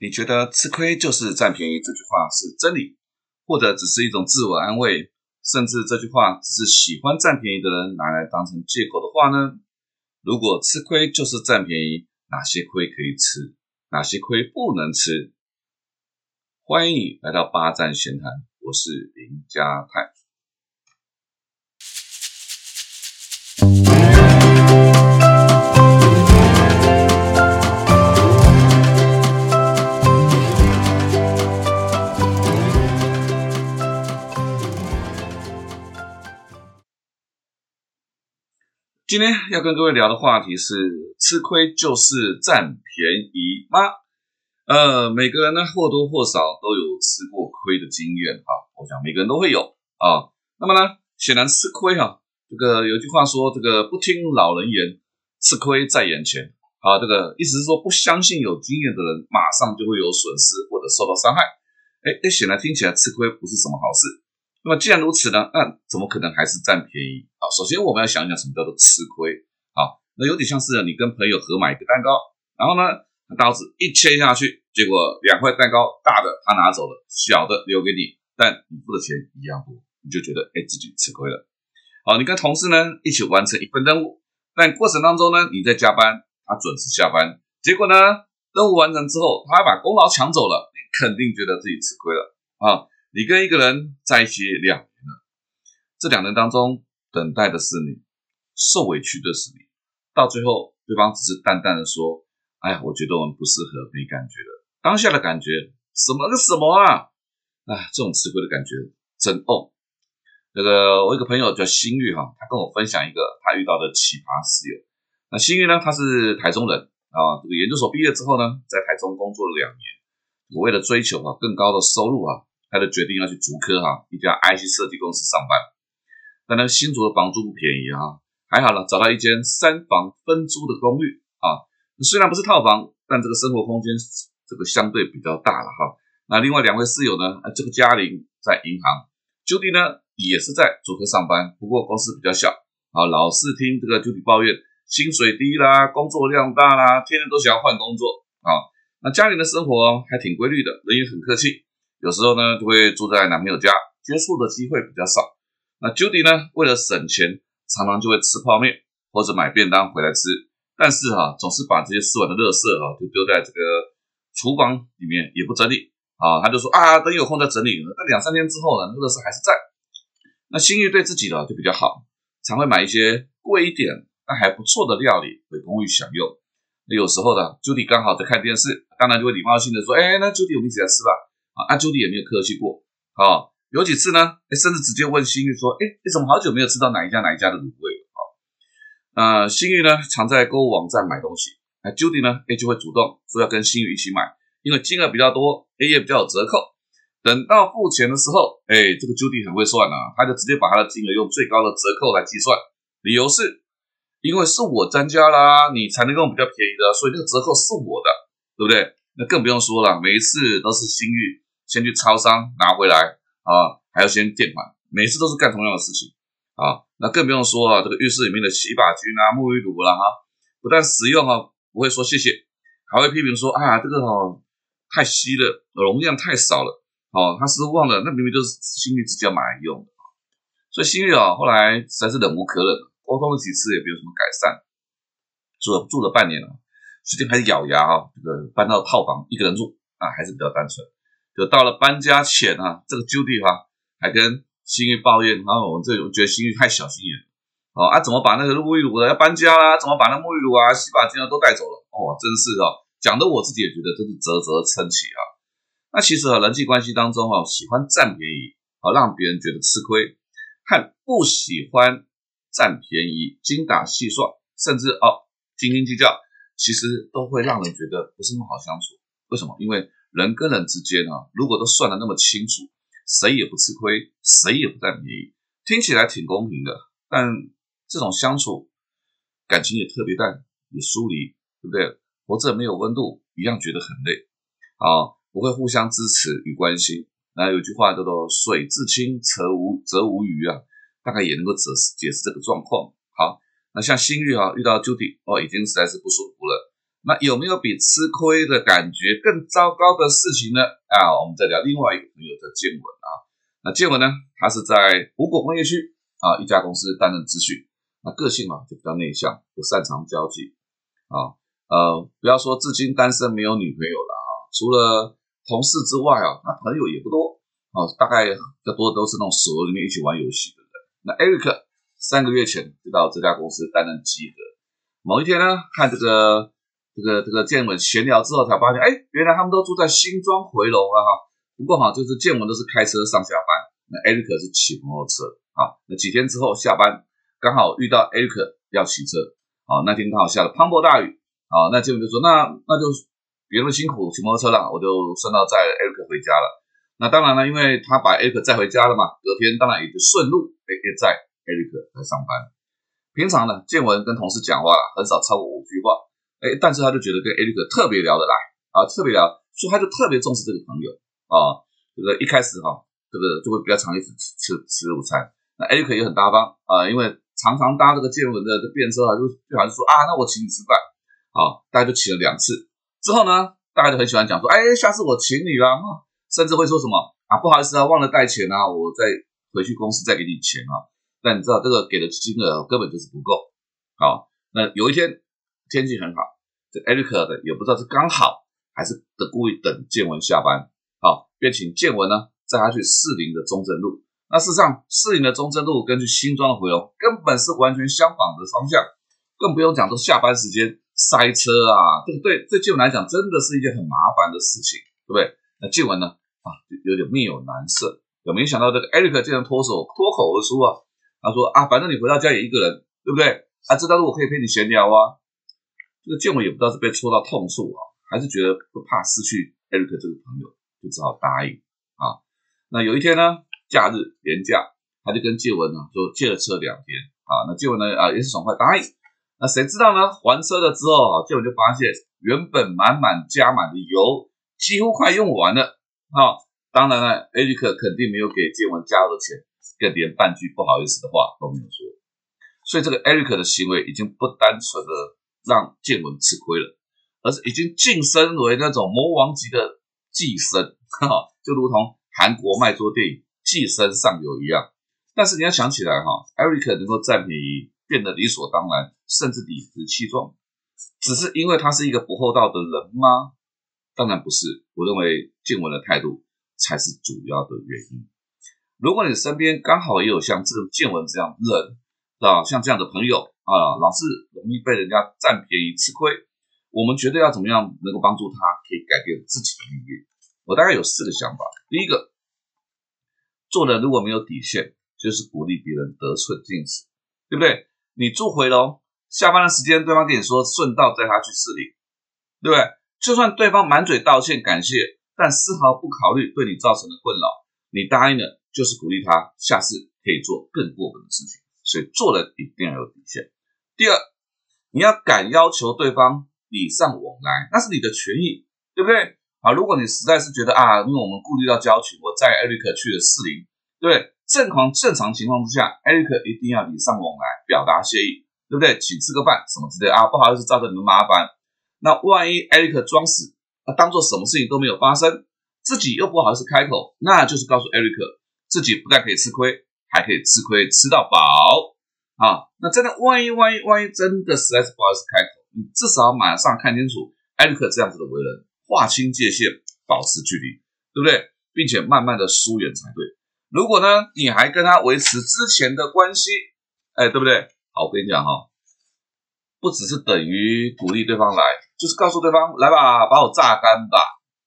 你觉得吃亏就是占便宜这句话是真理，或者只是一种自我安慰，甚至这句话是喜欢占便宜的人拿来当成借口的话呢？如果吃亏就是占便宜，哪些亏可以吃，哪些亏不能吃？欢迎你来到八站闲谈，我是林家泰。今天要跟各位聊的话题是：吃亏就是占便宜吗？呃，每个人呢或多或少都有吃过亏的经验啊，我想每个人都会有啊。那么呢，显然吃亏哈，这个有句话说，这个不听老人言，吃亏在眼前啊。这个意思是说，不相信有经验的人，马上就会有损失或者受到伤害。哎哎，显然听起来吃亏不是什么好事。那么既然如此呢，那怎么可能还是占便宜啊？首先我们要想一想什么叫做吃亏啊？那有点像是你跟朋友合买一个蛋糕，然后呢，刀子一切下去，结果两块蛋糕大的他拿走了，小的留给你，但你付的钱一样多，你就觉得哎自己吃亏了。好，你跟同事呢一起完成一份任务，但过程当中呢你在加班，他准时下班，结果呢任务完成之后他还把功劳抢走了，你肯定觉得自己吃亏了啊。你跟一个人在一起两年了，这两年当中等待的是你，受委屈的是你，到最后对方只是淡淡的说：“哎呀，我觉得我们不适合，没感觉了。”当下的感觉什么个什么啊？哎，这种吃亏的感觉真哦。那个我一个朋友叫新玉哈，他跟我分享一个他遇到的奇葩室友。那新玉呢，他是台中人啊，这个研究所毕业之后呢，在台中工作了两年，我为了追求啊更高的收入啊。他就决定要去竹科哈一家 IC 设计公司上班，但那新竹的房租不便宜啊，还好了，找到一间三房分租的公寓啊，虽然不是套房，但这个生活空间这个相对比较大了哈。那另外两位室友呢，这个嘉玲在银行，Judy 呢也是在竹科上班，不过公司比较小啊，老是听这个 Judy 抱怨薪水低啦，工作量大啦，天天都想要换工作啊。那嘉玲的生活还挺规律的，人也很客气。有时候呢，就会住在男朋友家，接触的机会比较少。那 Judy 呢，为了省钱，常常就会吃泡面或者买便当回来吃。但是哈，总是把这些吃完的垃圾哈，就丢在这个厨房里面，也不整理啊。他就说啊，等有空再整理。那两三天之后呢，那个垃圾还是在。那心玉对自己的就比较好，常会买一些贵一点但还不错的料理回公寓享用。那有时候呢，Judy 刚好在看电视，当然就会礼貌性的说，哎，那 Judy 我们一起来吃吧。阿朱迪也没有客气过，啊，有几次呢，甚至直接问新玉说：“哎，你怎么好久没有吃到哪一家哪一家的卤味了？”啊，呃，新玉呢常在购物网站买东西，那朱迪呢，哎就会主动说要跟新玉一起买，因为金额比较多，哎也比较有折扣。等到付钱的时候，哎，这个 Judy 很会算啊，他就直接把他的金额用最高的折扣来计算，理由是因为是我增加啦，你才能用比较便宜的，所以这个折扣是我的，对不对？那更不用说了，每一次都是新玉先去超商拿回来啊，还要先垫款，每次都是干同样的事情啊。那更不用说啊，这个浴室里面的洗发精啊、沐浴乳啦哈，不但实用啊，不会说谢谢，还会批评说啊，这个哦太稀了，容量太少了，哦，他是忘了，那明明就是新玉自己要买来用的所以新玉啊，后来实在是忍无可忍，沟通了几次也没有什么改善，住了住了半年了。最近还是咬牙啊，这个搬到套房一个人住啊，还是比较单纯。就到了搬家前啊，这个 Judy 哈还跟新玉抱怨，然后我这我觉得新玉太小心眼了哦啊，怎么把那个沐浴乳要搬家啦？怎么把那沐浴乳啊、洗发精啊都带走了？哦，真是哦，讲的我自己也觉得真是啧啧称奇啊。那其实啊，人际关系当中啊，喜欢占便宜啊，让别人觉得吃亏，和不喜欢占便宜、精打细算，甚至哦斤斤计较。其实都会让人觉得不是那么好相处。为什么？因为人跟人之间啊，如果都算得那么清楚，谁也不吃亏，谁也不占便宜，听起来挺公平的。但这种相处，感情也特别淡，也疏离，对不对？活着没有温度，一样觉得很累啊，不会互相支持与关心。那有句话叫做“水至清则无则无鱼”啊，大概也能够解释解释这个状况。好。那像新玉啊，遇到 Judy 哦，已经实在是不舒服了。那有没有比吃亏的感觉更糟糕的事情呢？啊，我们再聊另外一个朋友的建文啊。那建文呢，他是在五果工业区啊一家公司担任资讯，那个性嘛就比较内向，不擅长交际啊。呃，不要说至今单身没有女朋友了啊，除了同事之外啊，那朋友也不多啊，大概较多都是那种所里面一起玩游戏的人。那 Eric 三个月前就到这家公司担任记者。某一天呢，看这个这个这个建文闲聊之后，才发现，哎，原来他们都住在新庄回龙啊哈。不过哈，就是建文都是开车上下班，那 Eric 是骑摩托车啊。那几天之后下班，刚好遇到 Eric 要骑车，啊，那天刚好下了磅礴大雨，啊，那建文就说，那那就别那么辛苦骑摩托车了，我就顺道载 Eric 回家了。那当然了，因为他把 Eric 载回家了嘛，隔天当然也就顺路也也载 Eric 来上班。平常呢，建文跟同事讲话很少超过五句话，哎，但是他就觉得跟艾利克特别聊得来啊，特别聊，所以他就特别重视这个朋友啊，这个一开始哈，这个就会比较常一起吃吃午餐。那艾利克也很大方啊，因为常常搭这个建文的便车啊，就就好像说啊，那我请你吃饭，啊，大家就请了两次。之后呢，大家就很喜欢讲说，哎，下次我请你啦，甚至会说什么啊，不好意思啊，忘了带钱啊，我再回去公司再给你钱啊。但你知道这个给的金额根本就是不够，好，那有一天天气很好，这艾瑞克的也不知道是刚好还是的故意等建文下班，好，便请建文呢载他去士林的中正路。那事实上，士林的中正路根据新庄的回龙根本是完全相反的方向，更不用讲说下班时间塞车啊，这个对对建文来讲真的是一件很麻烦的事情，对不对？那建文呢啊，有点面有难色，有没想到这个艾瑞克竟然脱手脱口而出啊？他说啊，反正你回到家也一个人，对不对？啊，知道路我可以陪你闲聊啊。这个建伟也不知道是被戳到痛处啊，还是觉得不怕失去艾瑞克这个朋友，就只好答应啊。那有一天呢，假日年假，他就跟建文呢说借了车两天啊。那建文呢啊也是爽快答应。那谁知道呢？还车了之后啊，建文就发现原本满满加满的油几乎快用完了啊。当然了，艾瑞克肯定没有给建文加油的钱。更连半句不好意思的话都没有说，所以这个 Eric 的行为已经不单纯的让建文吃亏了，而是已经晋升为那种魔王级的寄生，哈，就如同韩国卖座电影《寄生上流》一样。但是你要想起来哈，Eric 能够占便宜，变得理所当然，甚至理直气壮，只是因为他是一个不厚道的人吗？当然不是，我认为建文的态度才是主要的原因。如果你身边刚好也有像这个建文这样人啊，像这样的朋友啊，老是容易被人家占便宜吃亏，我们觉得要怎么样能够帮助他，可以改变自己的命运？我大概有四个想法。第一个，做人如果没有底线，就是鼓励别人得寸进尺，对不对？你做回楼，下班的时间对方跟你说顺道载他去市里，对不对？就算对方满嘴道歉感谢，但丝毫不考虑对你造成的困扰，你答应了。就是鼓励他下次可以做更过分的事情，所以做人一定要有底线。第二，你要敢要求对方礼尚往来，那是你的权益，对不对？啊，如果你实在是觉得啊，因为我们顾虑到交情，我载艾瑞克去了四零，对，正常正常情况之下，艾瑞克一定要礼尚往来，表达谢意，对不对？请吃个饭什么之类啊，不好意思造成你们麻烦。那万一艾瑞克装死，啊，当做什么事情都没有发生，自己又不好意思开口，那就是告诉艾瑞克。自己不但可以吃亏，还可以吃亏吃到饱啊！那真的，万一万一万一真的实在是不好意思开口，你至少马上看清楚艾利克这样子的为人，划清界限，保持距离，对不对？并且慢慢的疏远才对。如果呢，你还跟他维持之前的关系，哎，对不对？好，我跟你讲哈，不只是等于鼓励对方来，就是告诉对方来吧，把我榨干吧。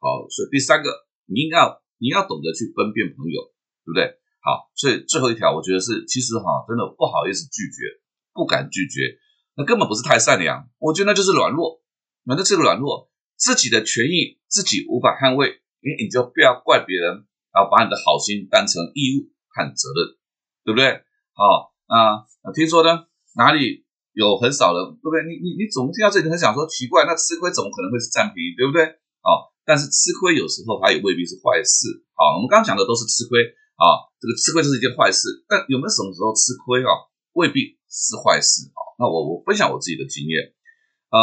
好，所以第三个，你要你要懂得去分辨朋友。对不对？好，所以最后一条，我觉得是，其实哈，真的不好意思拒绝，不敢拒绝，那根本不是太善良，我觉得那就是软弱。那这个软弱，自己的权益自己无法捍卫，你你就不要怪别人，然后把你的好心当成义务和责任，对不对？好，啊，听说呢，哪里有很少人，对不对？你你你总听到这里很想说奇怪，那吃亏怎么可能会是占便宜，对不对？好，但是吃亏有时候它也未必是坏事。好，我们刚讲的都是吃亏。啊，这个吃亏就是一件坏事，但有没有什么时候吃亏啊？未必是坏事啊。那我我分享我自己的经验，呃，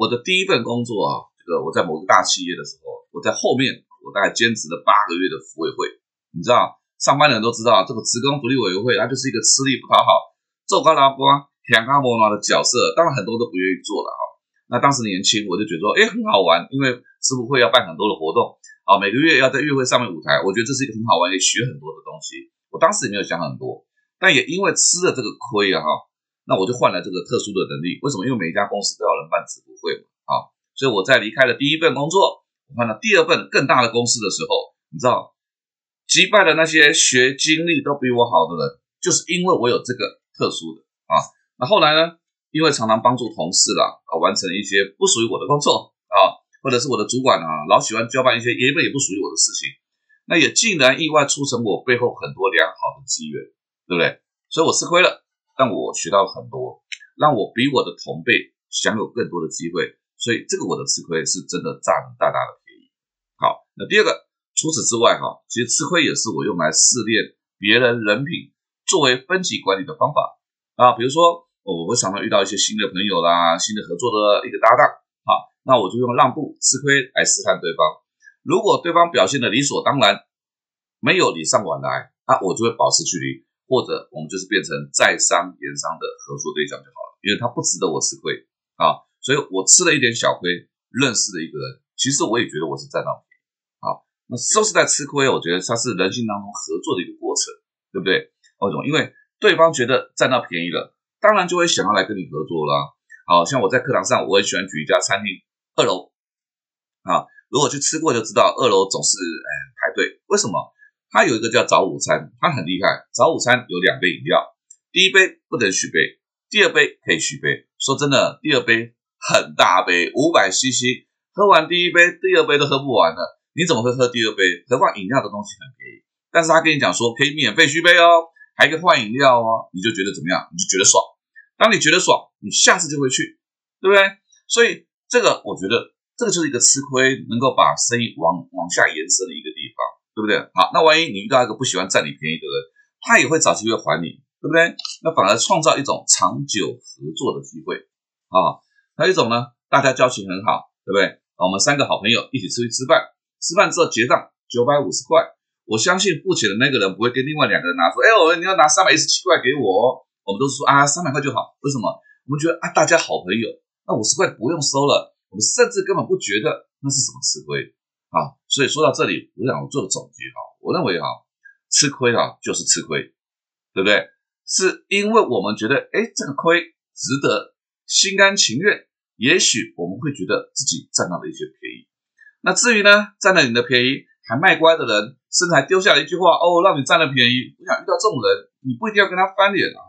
我的第一份工作啊，这个我在某个大企业的时候，我在后面我大概兼职了八个月的服委会。你知道，上班的人都知道，这个职工福利委员会，它就是一个吃力不讨好、做高拉瓜、舔高摸拉的角色。当然，很多都不愿意做了啊。那当时年轻，我就觉得说，哎，很好玩，因为师傅会要办很多的活动啊，每个月要在月会上面舞台，我觉得这是一个很好玩，也学很多的东西。我当时也没有想很多，但也因为吃了这个亏啊哈。那我就换了这个特殊的能力，为什么？因为每一家公司都要人办职不会嘛，啊，所以我在离开了第一份工作，我换了第二份更大的公司的时候，你知道，击败了那些学经历都比我好的人，就是因为我有这个特殊的啊。那后来呢，因为常常帮助同事啦，啊，完成一些不属于我的工作啊，或者是我的主管啊，老喜欢交办一些原本也不属于我的事情，那也竟然意外促成我背后很多良好的机缘，对不对？所以我吃亏了。但我学到了很多，让我比我的同辈享有更多的机会，所以这个我的吃亏是真的占了大大的便宜。好，那第二个，除此之外哈，其实吃亏也是我用来试炼别人人品，作为分级管理的方法啊。比如说，我会常常遇到一些新的朋友啦，新的合作的一个搭档，好，那我就用让步、吃亏来试探对方。如果对方表现的理所当然，没有礼尚往来，那我就会保持距离。或者我们就是变成在商言商的合作对象就好了，因为他不值得我吃亏啊，所以我吃了一点小亏，认识了一个人，其实我也觉得我是占到便宜啊，那都是在吃亏，我觉得它是人性当中合作的一个过程，对不对？为什么？因为对方觉得占到便宜了，当然就会想要来跟你合作啦。好像我在课堂上，我很喜欢举一家餐厅二楼啊，如果去吃过就知道，二楼总是哎排队，为什么？它有一个叫早午餐，它很厉害。早午餐有两杯饮料，第一杯不能续杯，第二杯可以续杯。说真的，第二杯很大杯，五百 CC，喝完第一杯，第二杯都喝不完了。你怎么会喝第二杯？何况饮料的东西很便宜，但是他跟你讲说可以免费续杯哦，还可以换饮料哦，你就觉得怎么样？你就觉得爽。当你觉得爽，你下次就会去，对不对？所以这个我觉得这个就是一个吃亏，能够把生意往往下延伸的一个地方。对不对？好，那万一你遇到一个不喜欢占你便宜的人，他也会找机会还你，对不对？那反而创造一种长久合作的机会啊。还有一种呢，大家交情很好，对不对？我们三个好朋友一起出去吃饭，吃饭之后结账九百五十块，我相信付钱的那个人不会跟另外两个人拿说，哎，我你要拿三百一十七块给我，我们都说啊，三百块就好。为什么？我们觉得啊，大家好朋友，那五十块不用收了，我们甚至根本不觉得那是什么吃亏。啊，所以说到这里，我想做个总结哈。我认为哈，吃亏哈就是吃亏，对不对？是因为我们觉得，哎，这个亏值得，心甘情愿。也许我们会觉得自己占到了一些便宜。那至于呢，占了你的便宜还卖乖的人，甚至还丢下了一句话，哦，让你占了便宜。我想遇到这种人，你不一定要跟他翻脸啊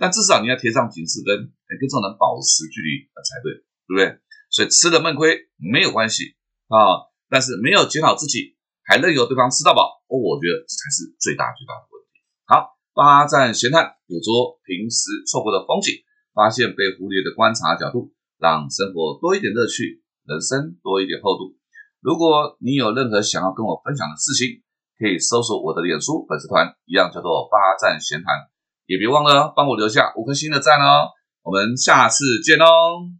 但至少你要贴上警示灯，跟这种人保持距离才对，对不对？所以吃了闷亏没有关系啊。但是没有检讨自己，还任由对方吃到饱，我觉得这才是最大最大的问题。好，八站闲谈，捕捉平时错过的风景，发现被忽略的观察角度，让生活多一点乐趣，人生多一点厚度。如果你有任何想要跟我分享的事情，可以搜索我的脸书粉丝团，一样叫做八站闲谈，也别忘了帮我留下五颗星的赞哦。我们下次见哦。